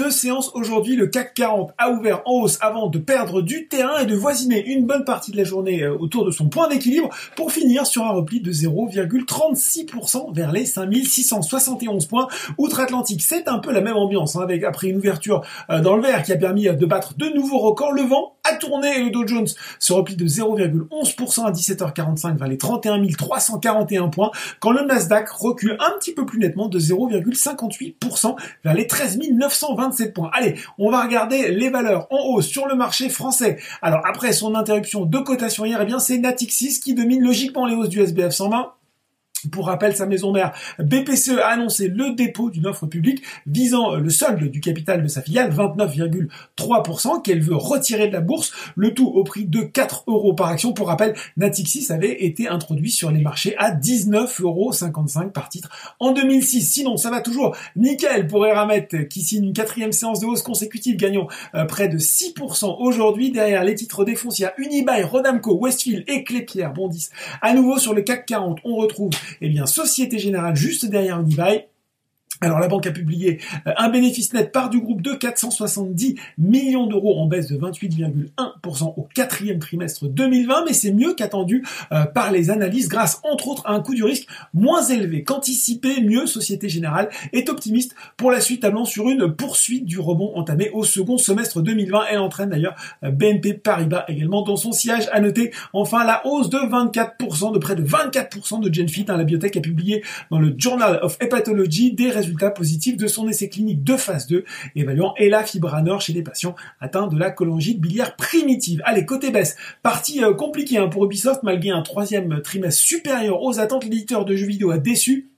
deux séances aujourd'hui. Le CAC 40 a ouvert en hausse avant de perdre du terrain et de voisiner une bonne partie de la journée euh, autour de son point d'équilibre pour finir sur un repli de 0,36% vers les 5671 points. Outre-Atlantique, c'est un peu la même ambiance hein, avec après une ouverture euh, dans le vert qui a permis de battre de nouveaux records. Le vent a tourné et le Dow Jones se replie de 0,11% à 17h45 vers les 31 341 points quand le Nasdaq recule un petit peu plus nettement de 0,58% vers les 13 927 points. Allez, on va regarder les valeurs en hausse sur le marché français. Alors après son interruption de cotation hier, eh bien c'est Natixis qui domine logiquement les hausses du SBF 120 pour rappel, sa maison mère BPCE a annoncé le dépôt d'une offre publique visant le solde du capital de sa filiale, 29,3%, qu'elle veut retirer de la bourse, le tout au prix de 4 euros par action. Pour rappel, Natixis avait été introduit sur les marchés à 19,55 euros par titre en 2006. Sinon, ça va toujours nickel pour Eramet qui signe une quatrième séance de hausse consécutive, gagnant euh, près de 6% aujourd'hui. Derrière les titres des foncières Unibail, Rodamco, Westfield et Clépierre bondissent à nouveau sur le CAC 40. On retrouve eh bien, Société Générale juste derrière Unibail, alors la banque a publié euh, un bénéfice net par du groupe de 470 millions d'euros en baisse de 28,1% au quatrième trimestre 2020, mais c'est mieux qu'attendu euh, par les analyses grâce entre autres à un coût du risque moins élevé qu'anticipé. Mieux, Société Générale est optimiste pour la suite, tablant sur une poursuite du rebond entamé au second semestre 2020. Elle entraîne d'ailleurs euh, BNP Paribas également dans son siège. À noter enfin la hausse de 24%, de près de 24% de Genfit. Hein, la biotech a publié dans le Journal of Hepatology des résultats positif de son essai clinique de phase 2, évaluant Elafibranor chez les patients atteints de la cholangite biliaire primitive. Allez, côté baisse, partie euh, compliquée hein, pour Ubisoft, malgré un troisième trimestre supérieur aux attentes, l'éditeur de jeux vidéo a déçu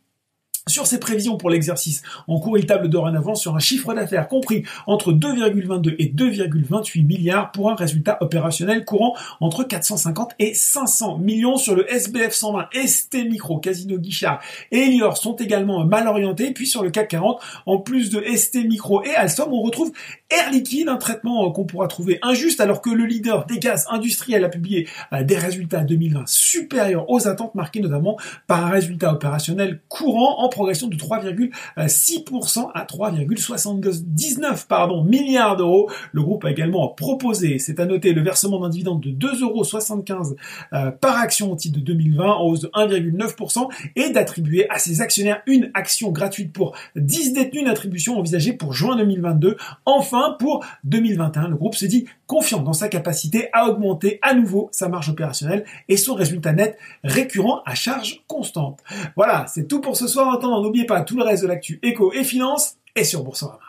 sur ses prévisions pour l'exercice en cours, il table dorénavant sur un chiffre d'affaires compris entre 2,22 et 2,28 milliards pour un résultat opérationnel courant entre 450 et 500 millions sur le SBF 120, ST Micro, Casino Guichard et Elior sont également mal orientés. Puis sur le CAC 40, en plus de ST Micro et Alstom, on retrouve Air Liquide, un traitement qu'on pourra trouver injuste alors que le leader des gaz industriels a publié euh, des résultats 2020 supérieurs aux attentes marquées notamment par un résultat opérationnel courant en progression de 3,6% à 3,79 pardon, milliards d'euros. Le groupe a également proposé, c'est à noter, le versement d'un dividende de 2,75 euros euh, par action au titre de 2020 en hausse de 1,9% et d'attribuer à ses actionnaires une action gratuite pour 10 détenus, une attribution envisagée pour juin 2022. Enfin, pour 2021, le groupe se dit confiant dans sa capacité à augmenter à nouveau sa marge opérationnelle et son résultat net récurrent à charge constante. Voilà, c'est tout pour ce soir. En attendant, n'oubliez pas tout le reste de l'actu éco et finance et sur Boursorama.